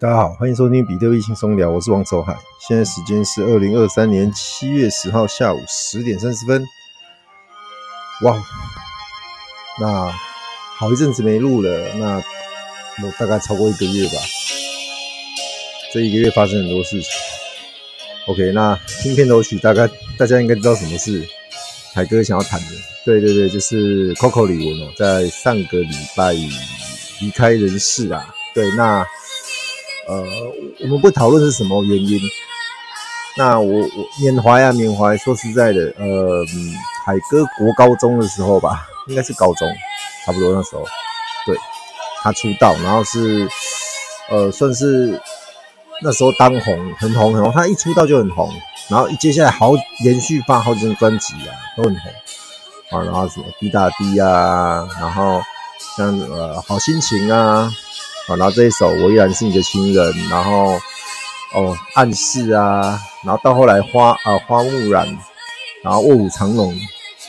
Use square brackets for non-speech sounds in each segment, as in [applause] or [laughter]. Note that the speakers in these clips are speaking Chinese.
大家好，欢迎收听比特币轻松聊，我是王守海。现在时间是二零二三年七月十号下午十点三十分。哇，那好一阵子没录了，那我大概超过一个月吧。这一个月发生很多事情。OK，那听片头曲，大概大家应该知道什么事海哥想要谈的。对对对，就是 Coco 李玟哦，在上个礼拜离开人世啊。对，那。呃，我们不讨论是什么原因。那我我缅怀啊缅怀，说实在的，呃，海哥国高中的时候吧，应该是高中，差不多那时候，对，他出道，然后是呃，算是那时候当红，很红很红。他一出道就很红，然后接下来好连续发好几张专辑啊，都很红啊。然后什么滴答滴啊，然后像呃好心情啊。啊，然后这一首我依然是你的亲人，然后哦暗示啊，然后到后来花啊、花木染，然后卧虎藏龙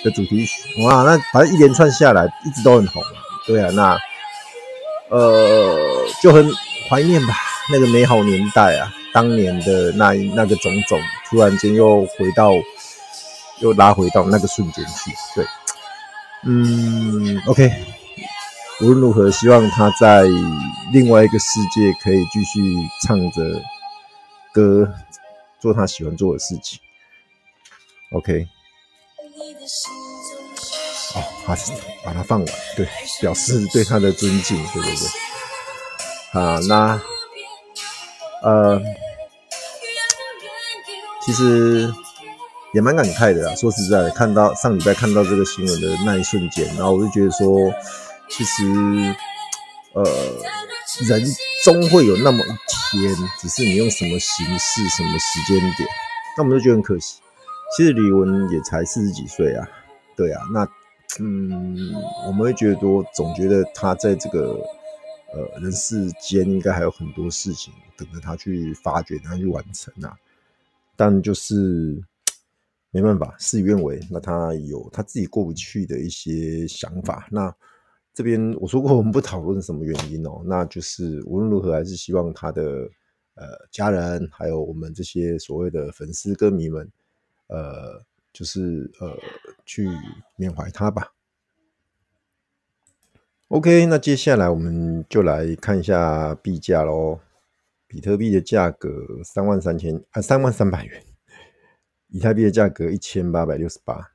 的主题曲，哇，那反正一连串下来一直都很红，对啊，那呃就很怀念吧，那个美好年代啊，当年的那那个种种，突然间又回到又拉回到那个瞬间去，对，嗯，OK。无论如何，希望他在另外一个世界可以继续唱着歌，做他喜欢做的事情。OK。哦，他把他放完，对，表示对他的尊敬，对对对。啊，那呃，其实也蛮感慨的啦。说实在的，看到上礼拜看到这个新闻的那一瞬间，然后我就觉得说。其实，呃，人终会有那么一天，只是你用什么形式、什么时间点，那我们就觉得很可惜。其实李玟也才四十几岁啊，对啊，那嗯，我们会觉得说，总觉得他在这个呃人世间应该还有很多事情等着他去发掘、他去完成啊。但就是没办法，事与愿违，那他有他自己过不去的一些想法，那。这边我说过，我们不讨论什么原因哦，[laughs] 那就是无论如何，还是希望他的呃家人，还有我们这些所谓的粉丝歌迷们，呃，就是呃去缅怀他吧。OK，那接下来我们就来看一下币价喽。比特币的价格三万三千啊，三万三百元；以太币的价格一千八百六十八。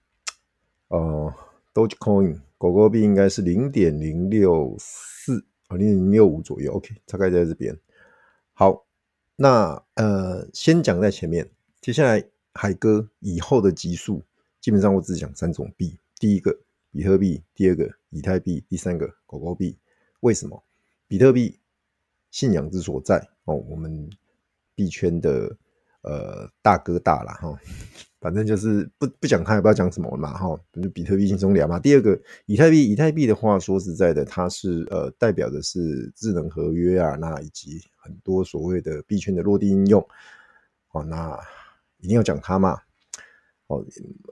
哦，Dogecoin。狗狗币应该是零点零六四啊，零点零六五左右。OK，大概在这边。好，那呃，先讲在前面。接下来海哥以后的集数，基本上我只讲三种币：第一个比特币，第二个以太币，第三个狗狗币。为什么？比特币信仰之所在哦，我们币圈的呃大哥大了哈。反正就是不不讲它也不知道讲什么嘛哈，就比特币轻松聊嘛。第二个以太币，以太币的话，说实在的，它是呃代表的是智能合约啊，那以及很多所谓的币圈的落地应用。哦，那一定要讲它嘛。哦，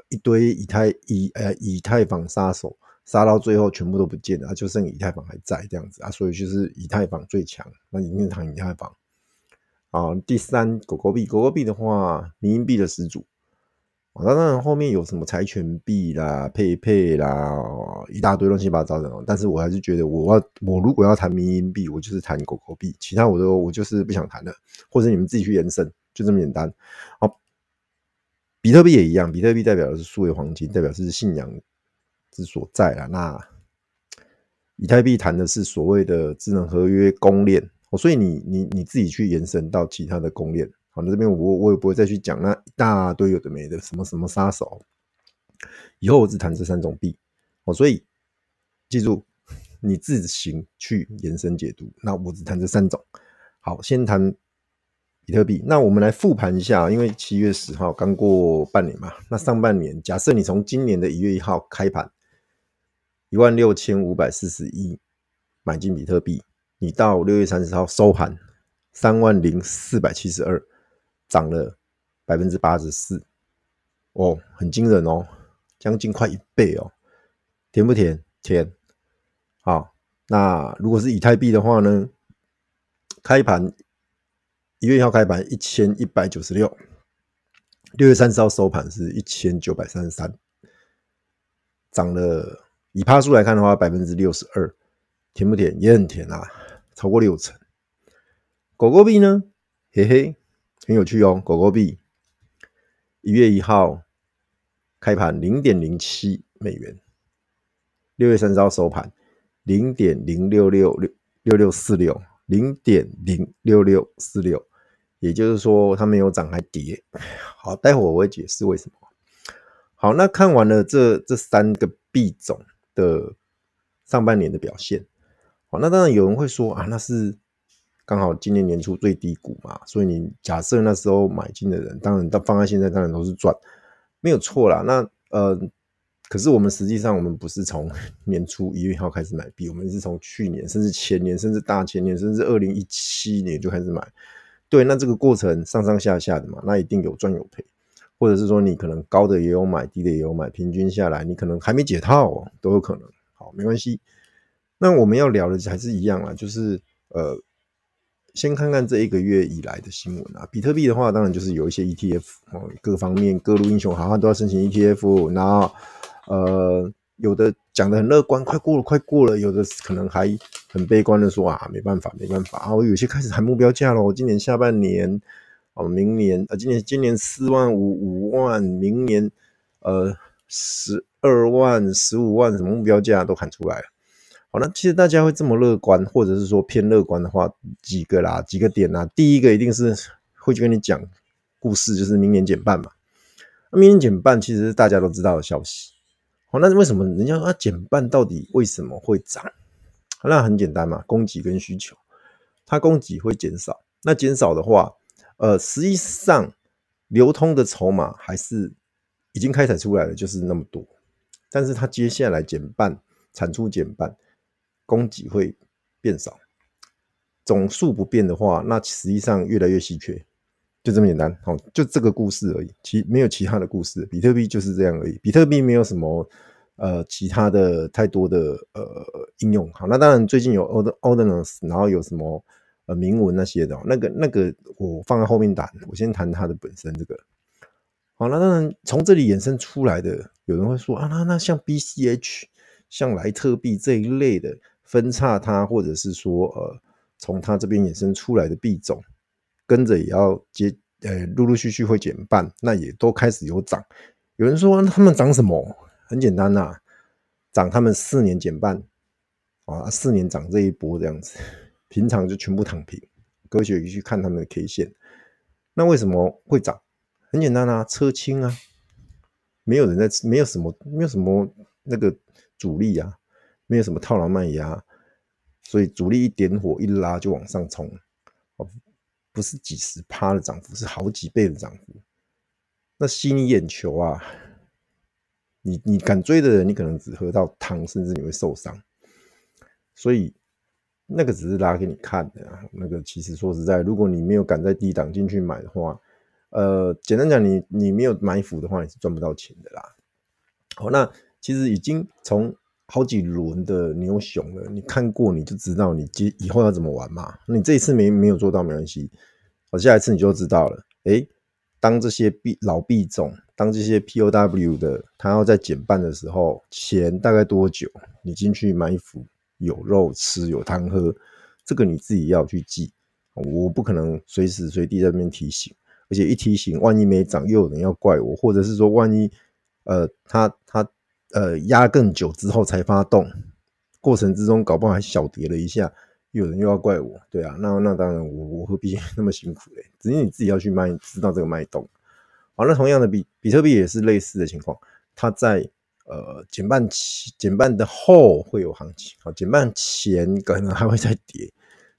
一堆以太以呃以太坊杀手杀到最后全部都不见了，就剩以太坊还在这样子啊，所以就是以太坊最强，那一定是以太坊。啊，第三狗狗币，狗狗币的话，民营币的始祖。那当然后面有什么柴犬币啦、佩佩啦，一大堆乱七八糟的。但是我还是觉得，我要我如果要谈民营币，我就是谈狗狗币，其他我都我就是不想谈了，或者你们自己去延伸，就这么简单。好，比特币也一样，比特币代表的是数位黄金，代表是信仰之所在啊。那以太币谈的是所谓的智能合约公链，哦，所以你你你自己去延伸到其他的公链。好，那这边我我也不会再去讲那一大堆有的没的什么什么杀手，以后我只谈这三种币。哦，所以记住你自行去延伸解读。那我只谈这三种。好，先谈比特币。那我们来复盘一下，因为七月十号刚过半年嘛。那上半年，假设你从今年的一月一号开盘，一万六千五百四十一买进比特币，你到六月三十号收盘三万零四百七十二。涨了百分之八十四，哦，很惊人哦，将近快一倍哦，甜不甜？甜。好，那如果是以太币的话呢？开盘一月一号开盘一千一百九十六，六月三十号收盘是一千九百三十三，涨了以趴数来看的话，百分之六十二，甜不甜？也很甜啊，超过六成。狗狗币呢？嘿嘿。很有趣哦，狗狗币一月一号开盘零点零七美元，六月三十号收盘零点零六六六六六四六，零点零六六四六，也就是说它没有涨还跌。好，待会我会解释为什么。好，那看完了这这三个币种的上半年的表现，好，那当然有人会说啊，那是。刚好今年年初最低谷嘛，所以你假设那时候买进的人，当然到放在现在当然都是赚，没有错啦。那呃，可是我们实际上我们不是从年初一月一号开始买币，我们是从去年甚至前年甚至大前年甚至二零一七年就开始买。对，那这个过程上上下下的嘛，那一定有赚有赔，或者是说你可能高的也有买，低的也有买，平均下来你可能还没解套哦，都有可能。好，没关系。那我们要聊的还是一样啊，就是呃。先看看这一个月以来的新闻啊，比特币的话，当然就是有一些 ETF 哦，各方面各路英雄好汉都要申请 ETF，然后呃，有的讲的很乐观，快过了，快过了，有的可能还很悲观的说啊，没办法，没办法啊，我有些开始谈目标价了，今年下半年哦，明年呃，今年今年四万五五万，明年呃十二万十五万，什么目标价都喊出来了。好，那其实大家会这么乐观，或者是说偏乐观的话，几个啦，几个点啦。第一个一定是会去跟你讲故事，就是明年减半嘛。那明年减半其实大家都知道的消息。好，那为什么人家说减半到底为什么会涨？那很简单嘛，供给跟需求，它供给会减少，那减少的话，呃，实际上流通的筹码还是已经开采出来了，就是那么多，但是它接下来减半，产出减半。供给会变少，总数不变的话，那实际上越来越稀缺，就这么简单。好，就这个故事而已，其没有其他的故事。比特币就是这样而已，比特币没有什么呃其他的太多的呃应用。好，那当然最近有 Ordinals，然后有什么呃铭文那些的，那个那个我放在后面谈，我先谈它的本身这个。好，那当然从这里衍生出来的，有人会说啊，那那像 BCH，像莱特币这一类的。分叉它，或者是说，呃，从它这边衍生出来的币种，跟着也要接，呃，陆陆续续会减半，那也都开始有涨。有人说他们涨什么？很简单呐、涨他们四年减半，啊，四年涨这一波这样子，平常就全部躺平。科学去看他们的 K 线，那为什么会涨？很简单啊，车轻啊，没有人在，没有什么，没有什么那个阻力啊。没有什么套牢卖压，所以主力一点火一拉就往上冲，哦，不是几十趴的涨幅，是好几倍的涨幅。那吸你眼球啊，你你敢追的人，你可能只喝到汤，甚至你会受伤。所以那个只是拉给你看的，那个其实说实在，如果你没有敢在低档进去买的话，呃，简单讲，你你没有埋伏的话，你是赚不到钱的啦。好，那其实已经从。好几轮的牛熊了，你看过你就知道你接以后要怎么玩嘛。你这一次没没有做到没关系好，下一次你就知道了。诶，当这些币老币种，当这些 POW 的，它要在减半的时候，钱大概多久？你进去埋伏，有肉吃，有汤喝，这个你自己要去记。我不可能随时随地在那边提醒，而且一提醒，万一没涨，又有人要怪我，或者是说，万一呃，他他呃压更久之后才发动，过程之中搞不好还小跌了一下。有人又要怪我，对啊，那那当然我我何必那么辛苦嘞？只是你自己要去卖，知道这个脉动。好，那同样的比比特币也是类似的情况，它在呃减半前减半的后会有行情，好，减半前可能还会再跌，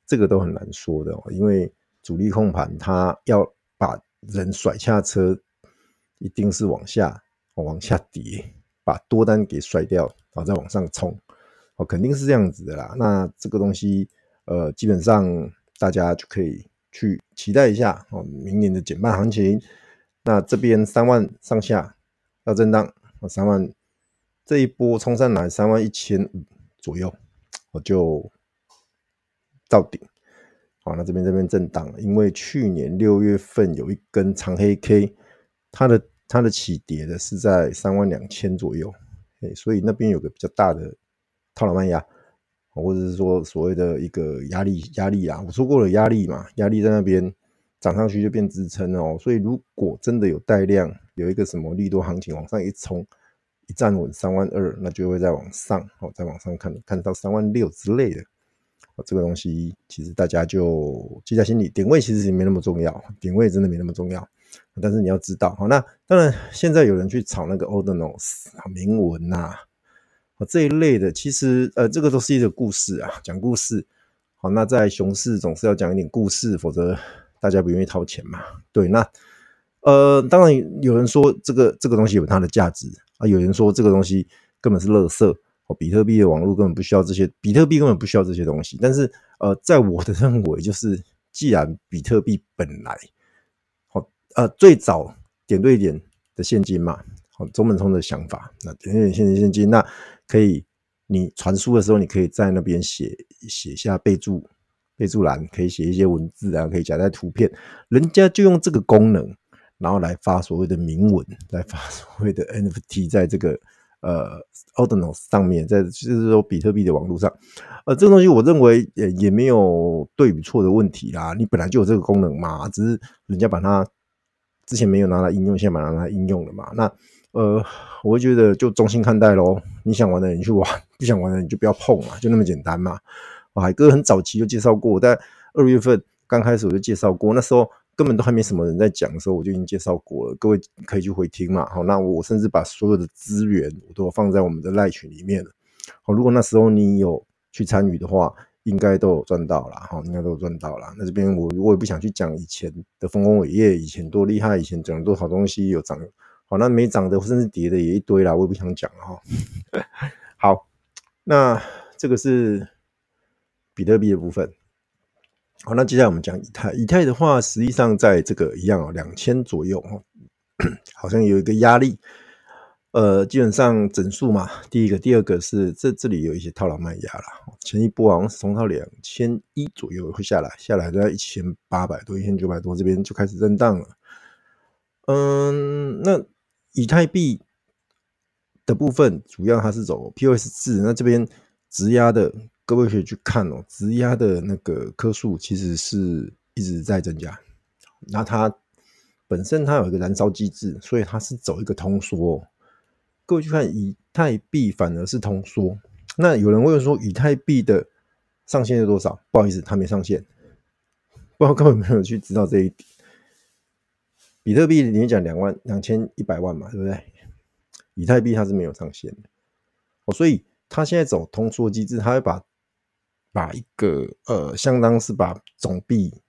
这个都很难说的哦，因为主力控盘它要把人甩下车，一定是往下往下跌，把多单给甩掉，然后再往上冲，哦，肯定是这样子的啦。那这个东西。呃，基本上大家就可以去期待一下哦，明年的减半行情。那这边三万上下要震荡，三万这一波冲上来三万一千五左右，我就到顶。好，那这边这边震荡，因为去年六月份有一根长黑 K，它的它的起跌的是在三万两千左右，哎，所以那边有个比较大的套牢卖压。或者是说所谓的一个压力压力啊，我说过了压力嘛，压力在那边涨上去就变支撑哦，所以如果真的有带量，有一个什么利多行情往上一冲，一站稳三万二，那就会再往上哦，再往上看看到三万六之类的，这个东西其实大家就记在心里，点位其实也没那么重要，点位真的没那么重要，但是你要知道，好，那当然现在有人去炒那个 Ordinals 铭文呐。这一类的，其实呃，这个都是一个故事啊，讲故事。好，那在熊市总是要讲一点故事，否则大家不愿意掏钱嘛。对，那呃，当然有人说这个这个东西有它的价值啊，有人说这个东西根本是垃圾。比特币的网络根本不需要这些，比特币根本不需要这些东西。但是呃，在我的认为，就是既然比特币本来呃最早点对点的现金嘛。好，中本聪的想法，那点对点现金现金，那可以，你传输的时候，你可以在那边写写下备注备注栏，可以写一些文字啊，可以夹带图片，人家就用这个功能，然后来发所谓的铭文，来发所谓的 NFT，在这个呃 Ordinals 上面，在就是说比特币的网络上，呃，这个东西我认为也也没有对与错的问题啦，你本来就有这个功能嘛，只是人家把它之前没有拿来应用，现在拿来应用了嘛，那。呃，我会觉得就中性看待咯。你想玩的人你去玩，不想玩的你就不要碰嘛，就那么简单嘛。海哥很早期就介绍过，在二月份刚开始我就介绍过，那时候根本都还没什么人在讲的时候，我就已经介绍过了。各位可以去回听嘛。好，那我甚至把所有的资源我都放在我们的赖群里面了。好，如果那时候你有去参与的话，应该都有赚到了。哈，应该都赚到了。那这边我我也不想去讲以前的丰功伟业，以前多厉害，以前讲了多少东西有涨。好，那没涨的甚至跌的也一堆啦，我也不想讲哈。好，那这个是比特币的部分。好，那接下来我们讲以太。以太的话，实际上在这个一样哦，两千左右哈，[coughs] 好像有一个压力。呃，基本上整数嘛，第一个，第二个是这这里有一些套牢卖压啦。前一波好像是冲到两千一左右会下来，下来在一千八百多、一千九百多这边就开始震荡了。嗯，那。以太币的部分主要它是走 POS 制，那这边质押的各位可以去看哦，质押的那个颗数其实是一直在增加。那它本身它有一个燃烧机制，所以它是走一个通缩。各位去看以太币反而是通缩。那有人问说以太币的上限是多少？不好意思，它没上限，不知道根本没有去知道这一点。比特币里面讲两万两千一百万嘛，对不对？以太币它是没有上限的哦，所以它现在走通缩机制，它会把把一个呃，相当是把总币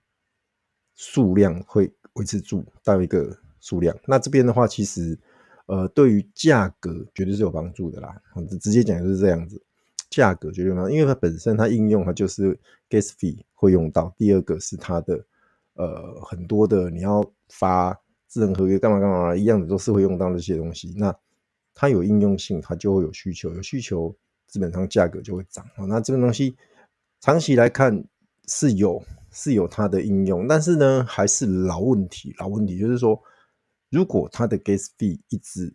数量会维持住到一个数量。那这边的话，其实呃，对于价格绝对是有帮助的啦。直接讲就是这样子，价格绝对有帮助，因为它本身它应用它就是 gas fee 会用到。第二个是它的呃很多的你要发。智能合约干嘛干嘛一样的都是会用到这些东西，那它有应用性，它就会有需求，有需求基本上价格就会涨。那这个东西长期来看是有是有它的应用，但是呢，还是老问题，老问题就是说，如果它的 gas fee 一直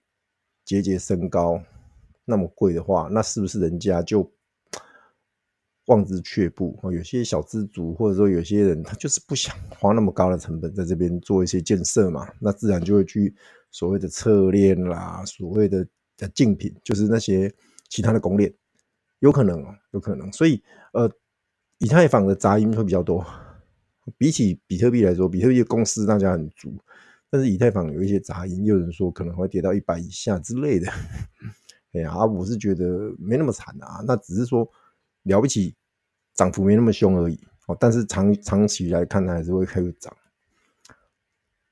节节升高，那么贵的话，那是不是人家就望之却步？有些小资族或者说有些人，他就是不想花那么高的成本在这边做一些建设嘛，那自然就会去所谓的侧链啦，所谓的的竞品，就是那些其他的公链，有可能哦，有可能。所以呃，以太坊的杂音会比较多，比起比特币来说，比特币的公司大家很足，但是以太坊有一些杂音，有人说可能会跌到一百以下之类的。[laughs] 哎呀，我是觉得没那么惨啊，那只是说了不起，涨幅没那么凶而已。哦，但是长长期来看，它还是会开始涨。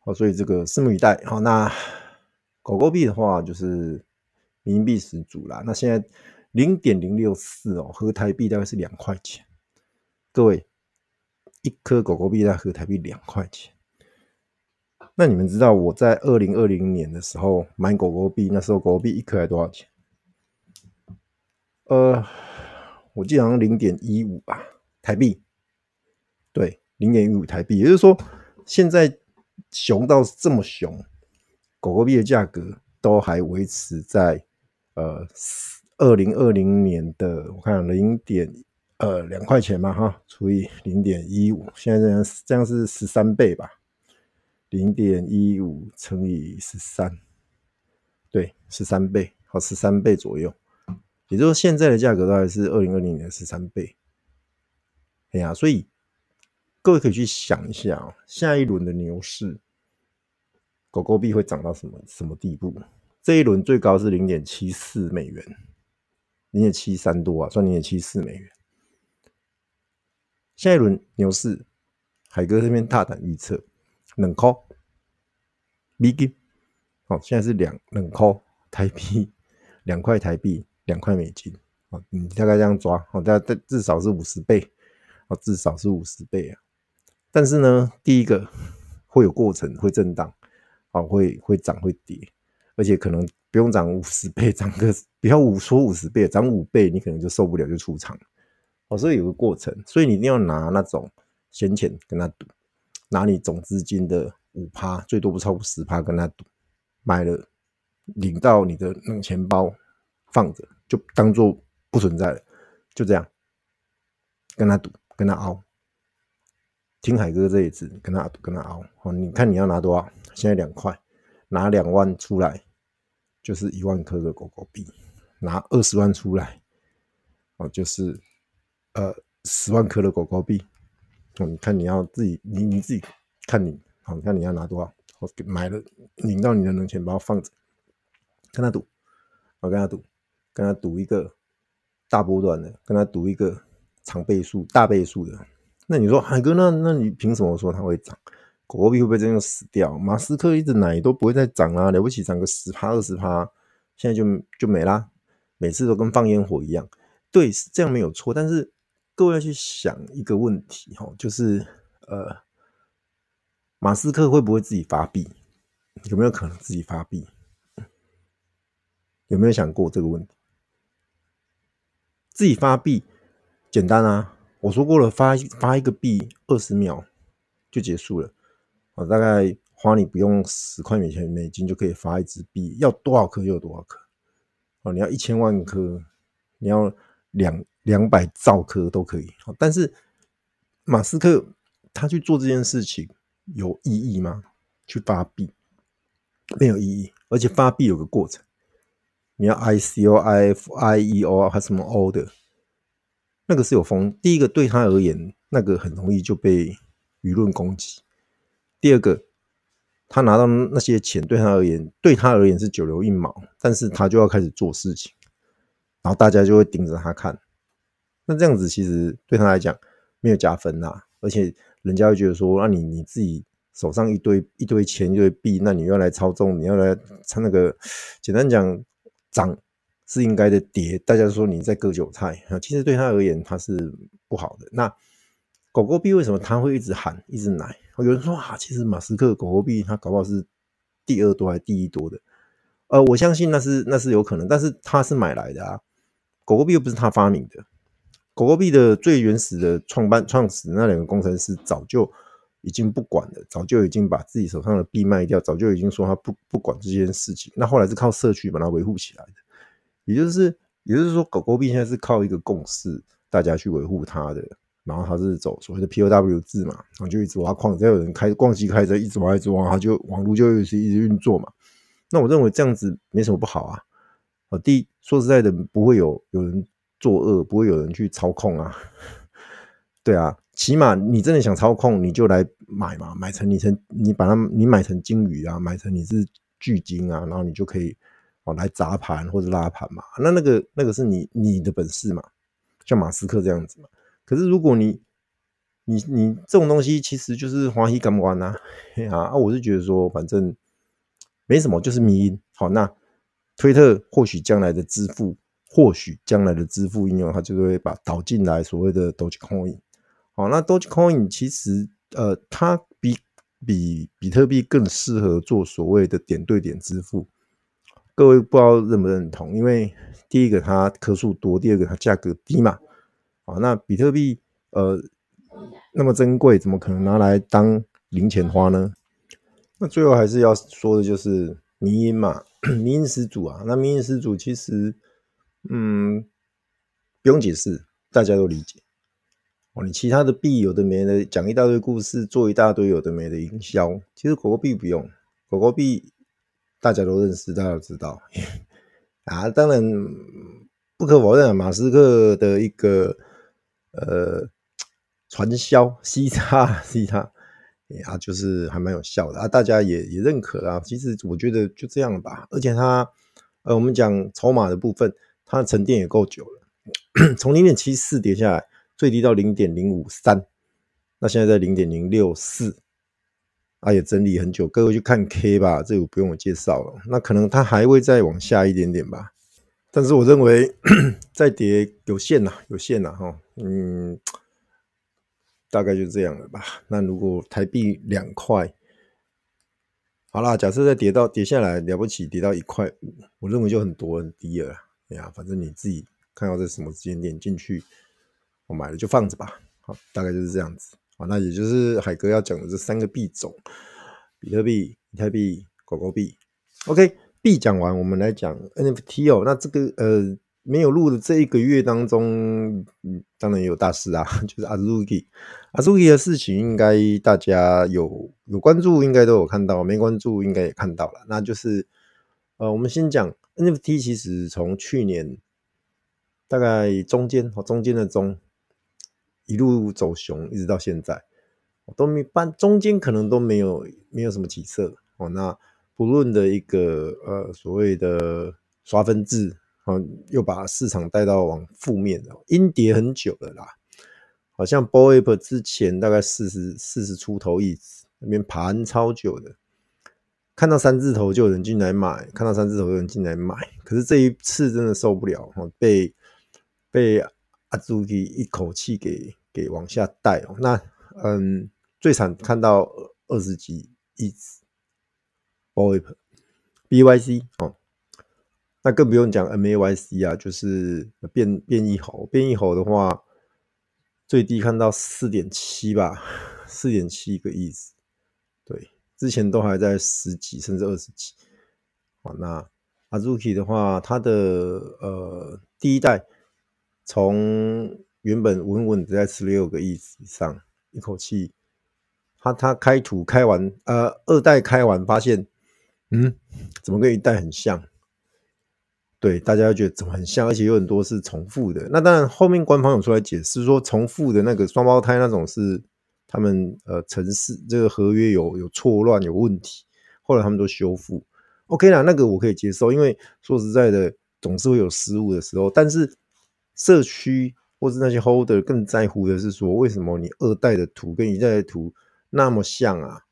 哦，所以这个拭目以待。好，那狗狗币的话，就是冥币十足啦。那现在零点零六四哦，合台币大概是两块钱。各位，一颗狗狗币在合台币两块钱。那你们知道我在二零二零年的时候买狗狗币，那时候狗狗币一颗才多少钱？呃，我记得好像零点一五吧，台币。对，零点一五台币，也就是说，现在熊到这么熊，狗狗币的价格都还维持在呃二零二零年的，我看零点呃两块钱嘛哈，除以零点一五，现在这样这样是十三倍吧？零点一五乘以十三，对，十三倍，好，十三倍左右。也就是说，现在的价格大概是二零二零年十三倍。哎呀，所以各位可以去想一下啊，下一轮的牛市，狗狗币会涨到什么什么地步？这一轮最高是零点七四美元，零点七三多啊，算零点七四美元。下一轮牛市，海哥这边大胆预测，两块美金，好，现在是两两块台币，两块台币。两块美金啊，你大概这样抓，好，大概至少是五十倍，啊，至少是五十倍啊。但是呢，第一个会有过程，会震荡，啊，会会涨会跌，而且可能不用涨五十倍，涨个不要五说五十倍，涨五倍你可能就受不了就出场，哦，所以有个过程，所以你一定要拿那种闲钱跟他赌，拿你总资金的五趴，最多不超过十趴跟他赌，买了领到你的那个钱包放着。就当做不存在了，就这样跟他赌，跟他熬，听海哥这一次跟他赌，跟他熬。哦，你看你要拿多少？现在两块，拿两万出来就是一万颗的狗狗币，拿二十万出来，哦，就是呃十万颗的狗狗币。你看你要自己，你你自己看你，好，你看你要拿多少？我给买了，领到你的冷钱包放着，跟他赌，我跟他赌。跟他赌一个大波段的，跟他赌一个长倍数、大倍数的。那你说海哥，那那你凭什么说它会涨？狗狗币会不会真的死掉？马斯克一直奶都不会再涨啦，了不起涨个十趴、二十趴，现在就就没啦。每次都跟放烟火一样。对，是这样没有错。但是各位要去想一个问题哈，就是呃，马斯克会不会自己发币？有没有可能自己发币？有没有想过这个问题？自己发币简单啊，我说过了，发发一个币二十秒就结束了，我大概花你不用十块美钱美金就可以发一支币，要多少颗就有多少颗，哦，你要一千万颗，你要两两百兆颗都可以，但是马斯克他去做这件事情有意义吗？去发币没有意义，而且发币有个过程。你要 I C O I F I E O 还是什么 O 的，那个是有风。第一个对他而言，那个很容易就被舆论攻击。第二个，他拿到那些钱对他而言，对他而言是九牛一毛，但是他就要开始做事情，然后大家就会盯着他看。那这样子其实对他来讲没有加分呐，而且人家会觉得说，那你你自己手上一堆一堆钱一堆币，那你要来操纵，你要来他那个，简单讲。涨是应该的，跌大家说你在割韭菜啊，其实对他而言他是不好的。那狗狗币为什么他会一直喊一直奶？有人说啊，其实马斯克狗狗币他搞不好是第二多还是第一多的？呃，我相信那是那是有可能，但是他是买来的啊，狗狗币又不是他发明的，狗狗币的最原始的创办创始那两个工程师早就已经不管了，早就已经把自己手上的币卖掉，早就已经说他不不管这件事情。那后来是靠社区把它维护起来的，也就是也就是说，狗狗币现在是靠一个共识，大家去维护它的。然后它是走所谓的 POW 制嘛，然后就一直挖矿，只要有人开矿机开着，一直挖一直挖，它就网络就一直一直运作嘛。那我认为这样子没什么不好啊。啊，第一，说实在的，不会有有人作恶，不会有人去操控啊。[laughs] 对啊，起码你真的想操控，你就来买嘛，买成你成你把它你买成金鱼啊，买成你是巨鲸啊，然后你就可以哦来砸盘或者拉盘嘛。那那个那个是你你的本事嘛，像马斯克这样子嘛。可是如果你你你这种东西其实就是欢喜干不完呐，啊，我是觉得说反正没什么，就是迷因。好，那。推特或许将来的支付，或许将来的支付应用，它就会把导进来所谓的 Dogecoin。好，那 Dogecoin 其实呃，它比比比特币更适合做所谓的点对点支付。各位不知道认不认同？因为第一个它颗数多，第二个它价格低嘛。好，那比特币呃那么珍贵，怎么可能拿来当零钱花呢？那最后还是要说的就是迷因嘛。[clears throat] 迷因始祖啊，那迷因始祖其实，嗯，不用解释，大家都理解。哦，你其他的币有的没的，讲一大堆故事，做一大堆有的没的营销，其实狗狗币不用，狗狗币大家都认识，大家都知道。[laughs] 啊，当然不可否认，马斯克的一个呃传销，西差西差。啊，就是还蛮有效的啊，大家也也认可啊。其实我觉得就这样吧，而且它，呃，我们讲筹码的部分，它的沉淀也够久了，从零点七四跌下来，最低到零点零五三，那现在在零点零六四，啊，也整理很久。各位去看 K 吧，这个不用我介绍了。那可能它还会再往下一点点吧，但是我认为 [clears throat] 再跌有限呐，有限呐，哈，嗯。大概就这样了吧。那如果台币两块，好啦，假设再跌到跌下来了不起，跌到一块五，我认为就很多很低了。哎呀，反正你自己看到这什么时间点进去，我买了就放着吧。好，大概就是这样子。好，那也就是海哥要讲的这三个币种：比特币、以太币、狗狗币。OK，币讲完，我们来讲 NFT 哦。那这个呃。没有录的这一个月当中，嗯，当然也有大事啊，[laughs] 就是 Azuki，Azuki 的事情，应该大家有有关注，应该都有看到；没关注，应该也看到了。那就是，呃，我们先讲 NFT，其实从去年大概中间哦，中间的中一路走熊，一直到现在都没半，中间可能都没有没有什么起色哦。那不论的一个呃所谓的刷分制。又把市场带到往负面的，阴跌很久了啦。好像 b o a p 之前大概四十四十出头一直那边盘超久的，看到三字头就有人进来买，看到三字头有人进来买。可是这一次真的受不了哦，被被 Azuki 一口气给给往下带哦。那嗯，最惨看到二十几亿 Bored Ape BYC 哦。那更不用讲 MAYC 啊，就是变变异猴，变异猴的话，最低看到四点七吧，四点七个意思。对，之前都还在十几甚至二十几。好，那 Azuki 的话，它的呃第一代从原本稳稳的在十六个亿以上，一口气，它它开图开完，呃，二代开完发现，嗯，怎么跟一代很像？对，大家觉得怎么很像，而且有很多是重复的。那当然，后面官方有出来解释说，重复的那个双胞胎那种是他们呃城市这个合约有有错乱有问题，后来他们都修复。OK 啦，那个我可以接受，因为说实在的，总是会有失误的时候。但是社区或是那些 holder 更在乎的是说，为什么你二代的图跟一代的图那么像啊？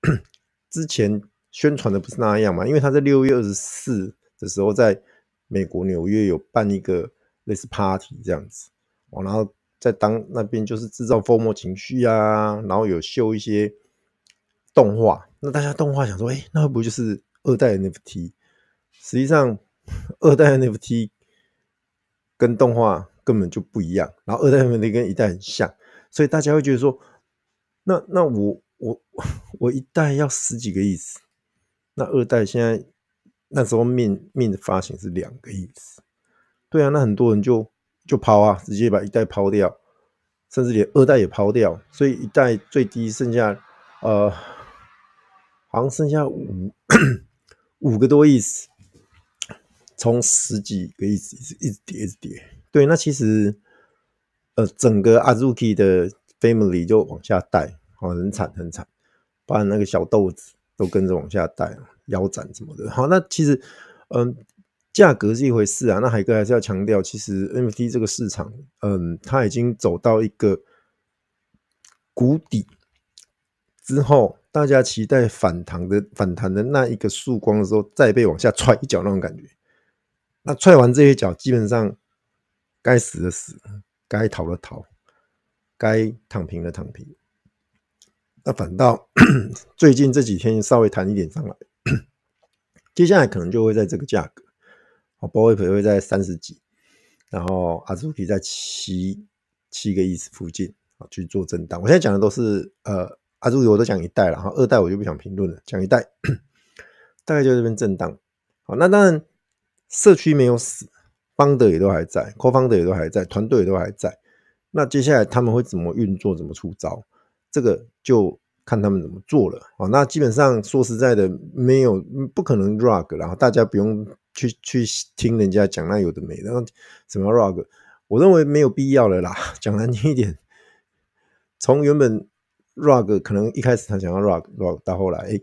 [coughs] 之前宣传的不是那样嘛？因为他在六月二十四的时候在。美国纽约有办一个类似 party 这样子，然后在当那边就是制造 FOMO 情绪啊，然后有秀一些动画，那大家动画想说，哎，那会不会就是二代 NFT？实际上，二代 NFT 跟动画根本就不一样，然后二代 NFT 跟一代很像，所以大家会觉得说，那那我我我一代要十几个亿次，那二代现在那时候命命的发行是两个亿次，对啊，那很多人就就抛啊，直接把一代抛掉，甚至连二代也抛掉，所以一代最低剩下呃，好像剩下五 [coughs] 五个多亿。从十几个亿一直一直跌，一直跌。对，那其实，呃，整个 Azuki 的 family 就往下带，好，很惨很惨，把那个小豆子都跟着往下带，腰斩什么的。好，那其实，嗯、价格是一回事啊。那海哥还是要强调，其实 NFT 这个市场，嗯、它已经走到一个谷底之后，大家期待反弹的反弹的那一个曙光的时候，再被往下踹一脚那种感觉。那踹完这些脚，基本上该死的死，该逃的逃，该躺平的躺平。那反倒 [coughs] 最近这几天稍微弹一点上来，接下来可能就会在这个价格，哦，Boip 会在三十几，然后 Azuki 在七七个亿附近啊去做震荡。我现在讲的都是呃 Azuki 我都讲一代了，然后二代我就不想评论了，讲一代大概就这边震荡。好，那当然。社区没有死，Founder 也都还在，Co-Founder 也都还在，团队也都还在。那接下来他们会怎么运作，怎么出招？这个就看他们怎么做了。好，那基本上说实在的，没有不可能 rug，然后大家不用去去听人家讲那有的没的，什么 rug，我认为没有必要了啦。[laughs] 讲难听一点，从原本 rug 可能一开始他想要 rug rug，到后来，欸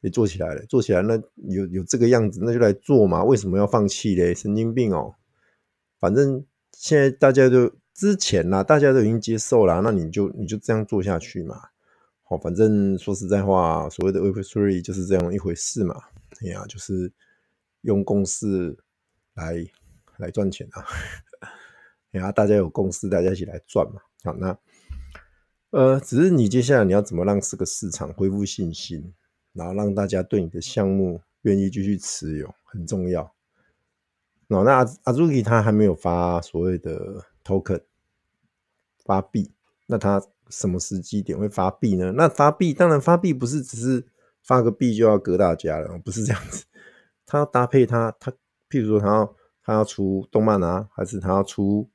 也做起来了，做起来那有有这个样子，那就来做嘛。为什么要放弃嘞？神经病哦！反正现在大家都之前啦，大家都已经接受了，那你就你就这样做下去嘛。好，反正说实在话，所谓的 Web3 就是这样一回事嘛。哎呀，就是用公式来来赚钱啊。[laughs] 哎呀，大家有共识，大家一起来赚嘛。好，那呃，只是你接下来你要怎么让这个市场恢复信心？然后让大家对你的项目愿意继续持有很重要。那那 Azuki 他还没有发所谓的 token 发币，那他什么时机点会发币呢？那发币当然发币不是只是发个币就要割大家了，不是这样子。他要搭配他他，譬如说他要他要出动漫啊，还是他要出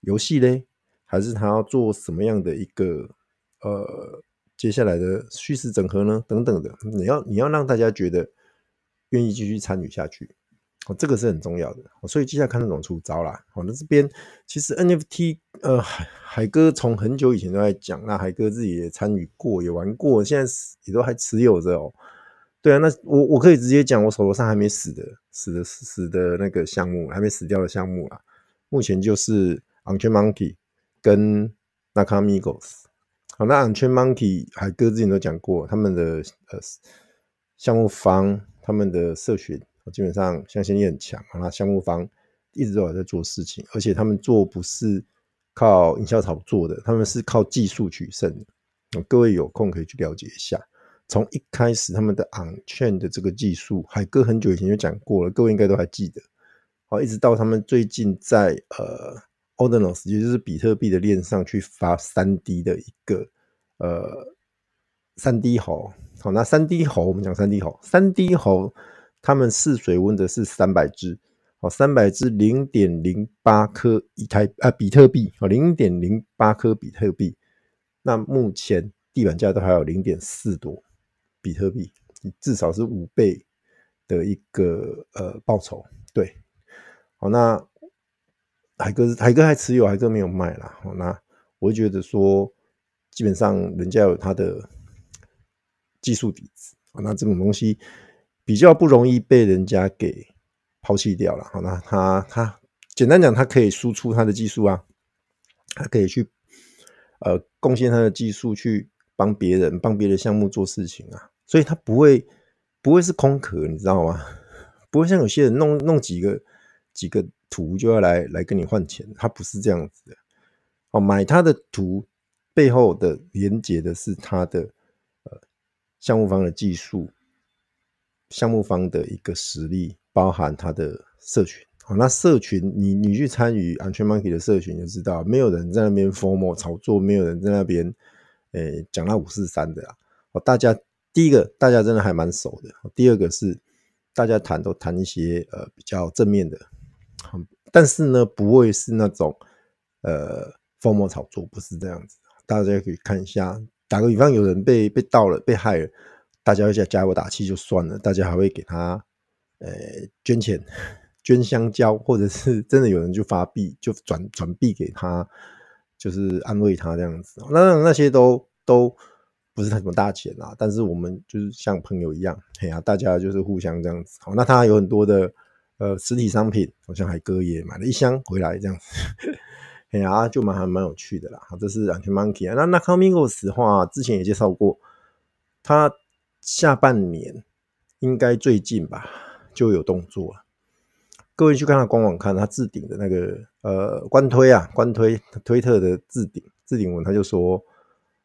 游戏嘞，还是他要做什么样的一个呃？接下来的叙事整合呢，等等的，你要你要让大家觉得愿意继续参与下去，哦，这个是很重要的。所以接下来看那种出招啦。好，那这边其实 NFT，呃，海海哥从很久以前都在讲，那海哥自己也参与过，也玩过，现在也都还持有着哦。对啊，那我我可以直接讲，我手头上还没死的、死的、死的那个项目，还没死掉的项目啊，目前就是 u n c h a i n Monkey 跟 Nakamigos。好，那 u n c h a i n Monkey 海哥之前都讲过，他们的呃项目方，他们的社群基本上向心力很强。那项目方一直都有在做事情，而且他们做不是靠营销炒作的，他们是靠技术取胜的。各位有空可以去了解一下。从一开始他们的 Unchained 的这个技术，海哥很久以前就讲过了，各位应该都还记得。好，一直到他们最近在呃。Ordinals 也就是比特币的链上去发三 D 的一个呃三 D 猴，好，那三 D 猴我们讲三 D 猴，三 D 猴他们试水温的是三百只，好，三百只零点零八颗以太啊比特币，好，零点零八颗比特币，那目前地板价都还有零点四多比特币，至少是五倍的一个呃报酬，对，好，那。海哥，海哥还持有，海哥没有卖啦。那我觉得说，基本上人家有他的技术底子，那这种东西比较不容易被人家给抛弃掉了。好，那他他简单讲，他可以输出他的技术啊，他可以去呃贡献他的技术去帮别人帮别的项目做事情啊，所以他不会不会是空壳，你知道吗？[laughs] 不会像有些人弄弄几个几个。图就要来来跟你换钱，他不是这样子的。哦，买他的图背后的连接的是他的呃项目方的技术，项目方的一个实力，包含他的社群，好，那社群，你你去参与 Antrenmonkey 的社群就知道，没有人在那边 formal 炒作，没有人在那边诶讲那五四三的啦。哦，大家第一个，大家真的还蛮熟的。第二个是大家谈都谈一些呃比较正面的，但是呢，不会是那种呃 formal 炒作，不是这样子。大家可以看一下，打个比方，有人被被盗了，被害了，大家会加加油打气就算了，大家还会给他呃捐钱。[laughs] 捐香蕉，或者是真的有人就发币，就转转币给他，就是安慰他这样子。那那些都都不是什么大钱啊，但是我们就是像朋友一样，哎呀、大家就是互相这样子。好，那他有很多的呃实体商品，好像海哥也买了一箱回来这样子，[laughs] 嘿呀、就蛮还蛮有趣的啦。这是 Antrenmonkey 啊。那那 Nakamigos 的话，之前也介绍过，他下半年应该最近吧就有动作。各位去看他官网，看他置顶的那个呃官推啊，官推推特的置顶置顶文，他就说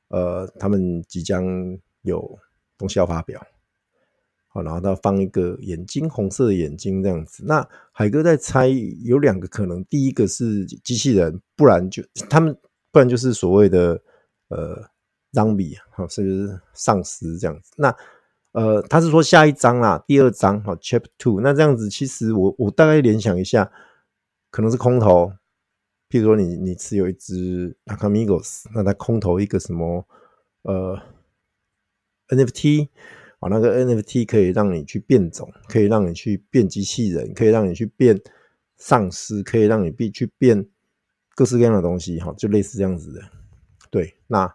呃他们即将有东西要发表，好，然后他放一个眼睛红色的眼睛这样子。那海哥在猜有两个可能，第一个是机器人，不然就他们不然就是所谓的呃 zombie 好，是不是丧尸这样子？那呃，他是说下一章啦，第二章好，Chapter Two。那这样子，其实我我大概联想一下，可能是空投。譬如说你，你持有一只 Nakamigos，那它空投一个什么呃 NFT 啊，那个 NFT 可以让你去变种，可以让你去变机器人，可以让你去变丧尸，可以让你必去变各式各样的东西，哈，就类似这样子的。对，那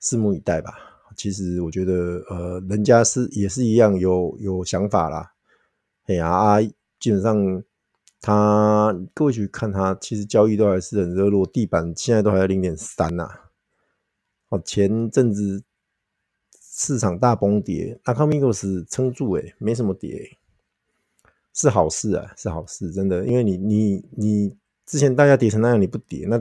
拭目以待吧。其实我觉得，呃，人家是也是一样有有想法啦。哎呀啊，基本上他各位去看他，其实交易都还是很热络，地板现在都还在零点三呐。哦，前阵子市场大崩跌，那 Nakamigos 撑住，诶，没什么跌，是好事啊，是好事，真的，因为你你你之前大家跌成那样，你不跌，那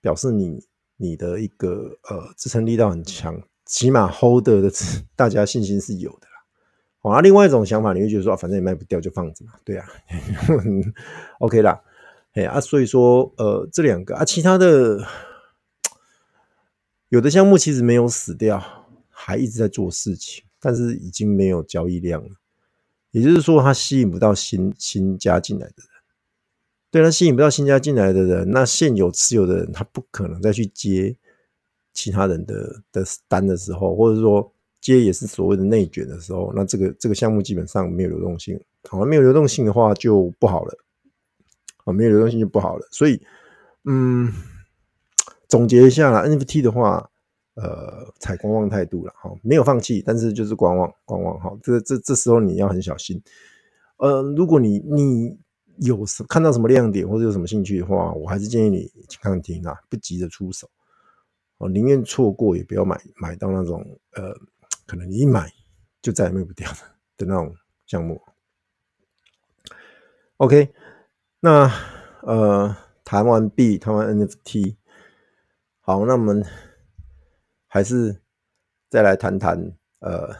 表示你你的一个呃支撑力道很强。起码 holder 的 [laughs] 大家信心是有的啦。好，那另外一种想法，你会觉得说，反正也卖不掉，就放着嘛。对啊，[laughs] OK 啦。哎啊，所以说，呃，这两个啊，其他的有的项目其实没有死掉，还一直在做事情，但是已经没有交易量了。也就是说，它吸引不到新新加进来的。对，它吸引不到新加进来的人，那现有持有的人，他不可能再去接。其他人的的单的时候，或者说接也是所谓的内卷的时候，那这个这个项目基本上没有流动性。好，没有流动性的话就不好了。啊，没有流动性就不好了。所以，嗯，总结一下啦，NFT 的话，呃，采观望态度了。好，没有放弃，但是就是观望观望。好，这这这时候你要很小心。呃，如果你你有什看到什么亮点或者有什么兴趣的话，我还是建议你看看听啊，不急着出手。我宁愿错过，也不要买买到那种呃，可能你一买就再也卖不掉的的那种项目。OK，那呃，谈完币，谈完 NFT，好，那我们还是再来谈谈呃，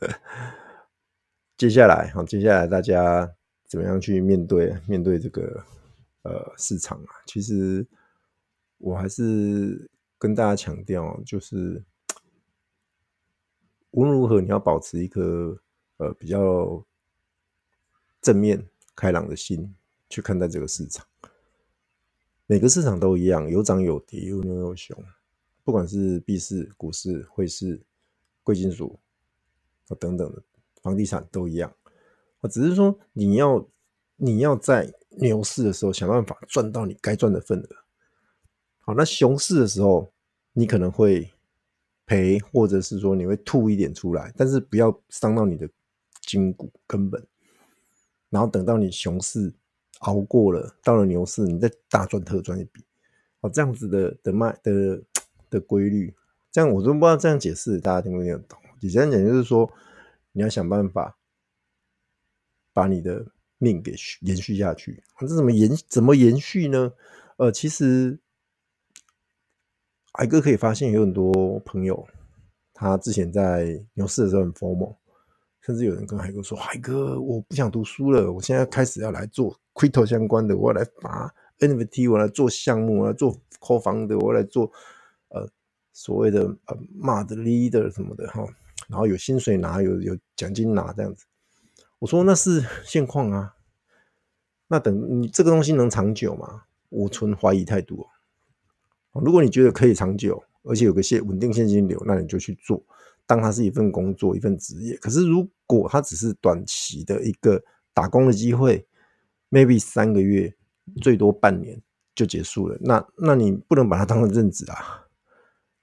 [laughs] 接下来好，接下来大家怎么样去面对面对这个呃市场啊？其实我还是。跟大家强调，就是无论如何，你要保持一颗呃比较正面、开朗的心去看待这个市场。每个市场都一样，有涨有跌，有牛有熊。不管是币市、股市、汇市、贵金属等等的房地产都一样。只是说你要你要在牛市的时候想办法赚到你该赚的份额。好，那熊市的时候。你可能会赔，或者是说你会吐一点出来，但是不要伤到你的筋骨根本。然后等到你熊市熬过了，到了牛市，你再大赚特赚一笔。哦，这样子的的卖的的规律，这样我都不知道这样解释大家听不听得懂？简单讲就是说，你要想办法把你的命给延续下去。这怎么延怎么延续呢？呃，其实。海哥可以发现有很多朋友，他之前在牛市的时候很 FOMO，甚至有人跟海哥说：“海哥，我不想读书了，我现在开始要来做 crypto 相关的，我要来发 NFT，我来做项目，我来做 co-founder，我来做呃所谓的呃 MOD leader 什么的哈，然后有薪水拿，有有奖金拿这样子。我说那是现况啊，那等你这个东西能长久吗？我存怀疑态度。如果你觉得可以长久，而且有个现稳定现金流，那你就去做，当它是一份工作，一份职业。可是如果它只是短期的一个打工的机会，maybe 三个月，最多半年就结束了，那那你不能把它当成正职啊。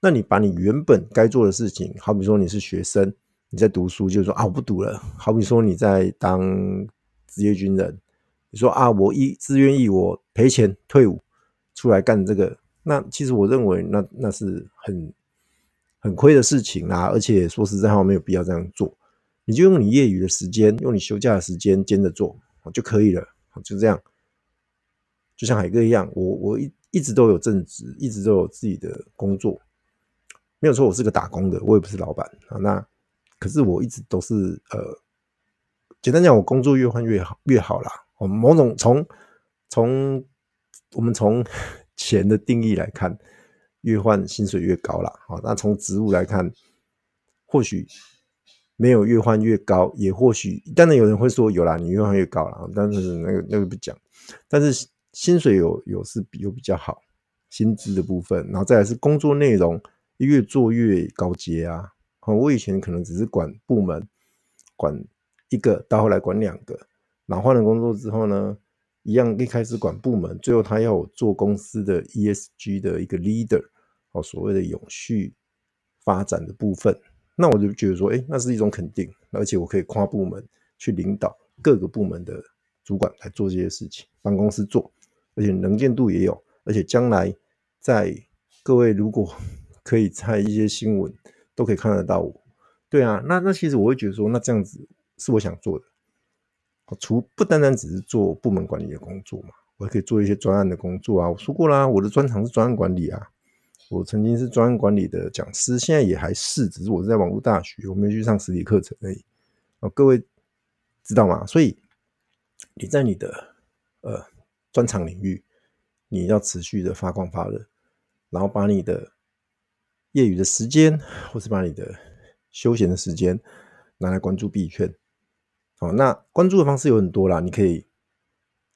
那你把你原本该做的事情，好比说你是学生，你在读书，就是说啊我不读了。好比说你在当职业军人，你说啊我一自愿意我赔钱退伍出来干这个。那其实我认为那，那是很很亏的事情啦，而且说实在话，没有必要这样做。你就用你业余的时间，用你休假的时间兼着做就可以了，就这样。就像海哥一样，我我一一直都有正职，一直都有自己的工作，没有说我是个打工的，我也不是老板啊。那可是我一直都是呃，简单讲，我工作越换越好越好啦。我们某种从从我们从。[laughs] 钱的定义来看，越换薪水越高啦。好，那从职务来看，或许没有越换越高，也或许当然有人会说有啦，你越换越高啦。但是那个那个不讲，但是薪水有有是比有比较好，薪资的部分，然后再来是工作内容越做越高阶啊。好，我以前可能只是管部门，管一个，到后来管两个，然后换了工作之后呢，一样，一开始管部门，最后他要我做公司的 ESG 的一个 leader，哦，所谓的永续发展的部分，那我就觉得说，哎，那是一种肯定，而且我可以跨部门去领导各个部门的主管来做这些事情，帮公司做，而且能见度也有，而且将来在各位如果 [laughs] 可以在一些新闻都可以看得到我，对啊，那那其实我会觉得说，那这样子是我想做的。除不单单只是做部门管理的工作嘛，我还可以做一些专案的工作啊。我说过啦，我的专长是专案管理啊。我曾经是专案管理的讲师，现在也还是，只是我是在网络大学，我没有去上实体课程而已。哦，各位知道吗？所以你在你的呃专长领域，你要持续的发光发热，然后把你的业余的时间，或是把你的休闲的时间拿来关注币圈。哦，那关注的方式有很多啦，你可以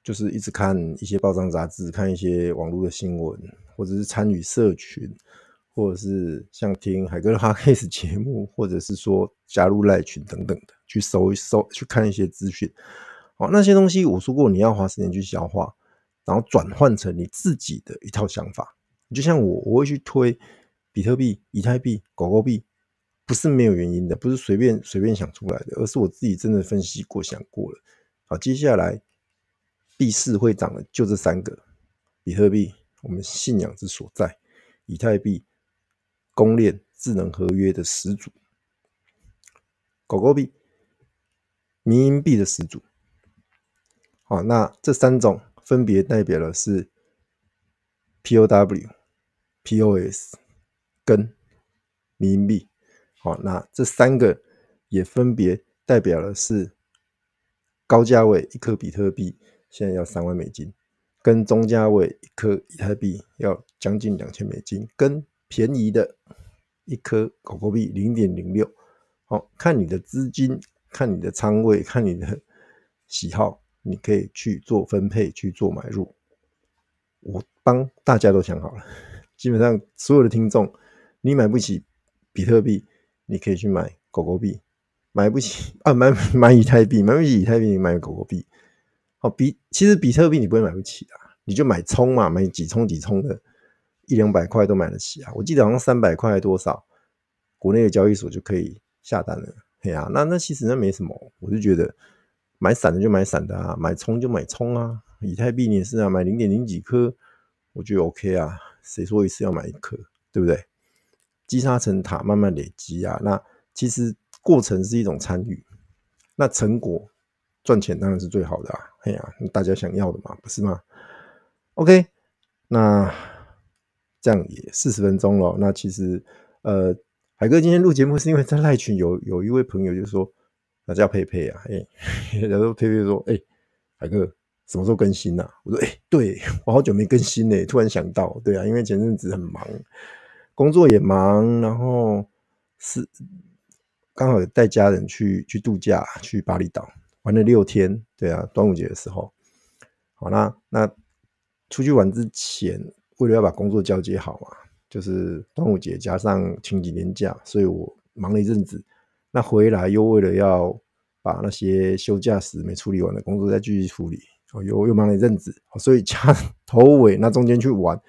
就是一直看一些报章杂志，看一些网络的新闻，或者是参与社群，或者是像听海哥的 Podcast 节目，[laughs] 或者是说加入赖群等等的，去搜一搜，去看一些资讯。好，那些东西我说过，你要花时间去消化，然后转换成你自己的一套想法。就像我，我会去推比特币、以太币、狗狗币。不是没有原因的，不是随便随便想出来的，而是我自己真的分析过、想过了。好，接下来币市会涨的就这三个：比特币，我们信仰之所在；以太币，公链智能合约的始祖；狗狗币，民营币的始祖。好，那这三种分别代表的是 POW、POS 跟迷因币。好，那这三个也分别代表的是高价位一颗比特币现在要三万美金，跟中价位一颗以太币要将近两千美金，跟便宜的一颗狗狗币零点零六。好，看你的资金，看你的仓位，看你的喜好，你可以去做分配，去做买入。我帮大家都想好了，基本上所有的听众，你买不起比特币。你可以去买狗狗币，买不起啊，买 [laughs] 买以太币，买不起以太币，你买狗狗币。好，比其实比特币你不会买不起的，你就买冲嘛，买几冲几冲的，一两百块都买得起啊。我记得好像三百块还多少，国内的交易所就可以下单了。嘿啊，那那其实那没什么，我就觉得买散的就买散的啊，买冲就买冲啊。以太币你也是啊，买零点零几颗，我觉得 OK 啊。谁说一次要买一颗，对不对？积沙成塔，慢慢累积啊。那其实过程是一种参与，那成果赚钱当然是最好的啊。哎呀，大家想要的嘛，不是吗？OK，那这样也四十分钟了。那其实呃，海哥今天录节目是因为在赖群有有一位朋友就说，那叫佩佩啊，哎，[laughs] 然后佩佩说，哎，海哥，什么时候更新啊？我说：“哎、欸，对我好久没更新呢。”突然想到，对啊，因为前阵子很忙，工作也忙，然后是刚好带家人去去度假，去巴厘岛玩了六天。对啊，端午节的时候，好，那那出去玩之前，为了要把工作交接好嘛，就是端午节加上清明年假，所以我忙了一阵子。那回来又为了要把那些休假时没处理完的工作再继续处理。哦，又又忙了一阵子，所以加 [laughs] 头尾那中间去玩，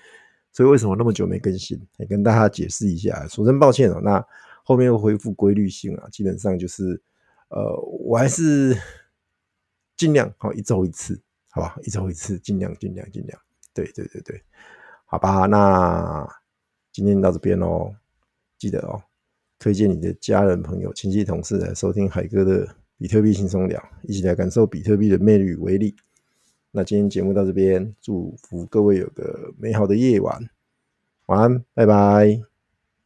所以为什么那么久没更新？也跟大家解释一下，说声抱歉哦。那后面又恢复规律性啊，基本上就是，呃，我还是尽量好一周一次，好吧，一周一次，尽量尽量尽量。对对对对，好吧，那今天到这边喽，记得哦，推荐你的家人、朋友、亲戚、同事来收听海哥的比特币轻松聊，一起来感受比特币的魅力与威力。那今天节目到这边，祝福各位有个美好的夜晚，晚安，拜拜。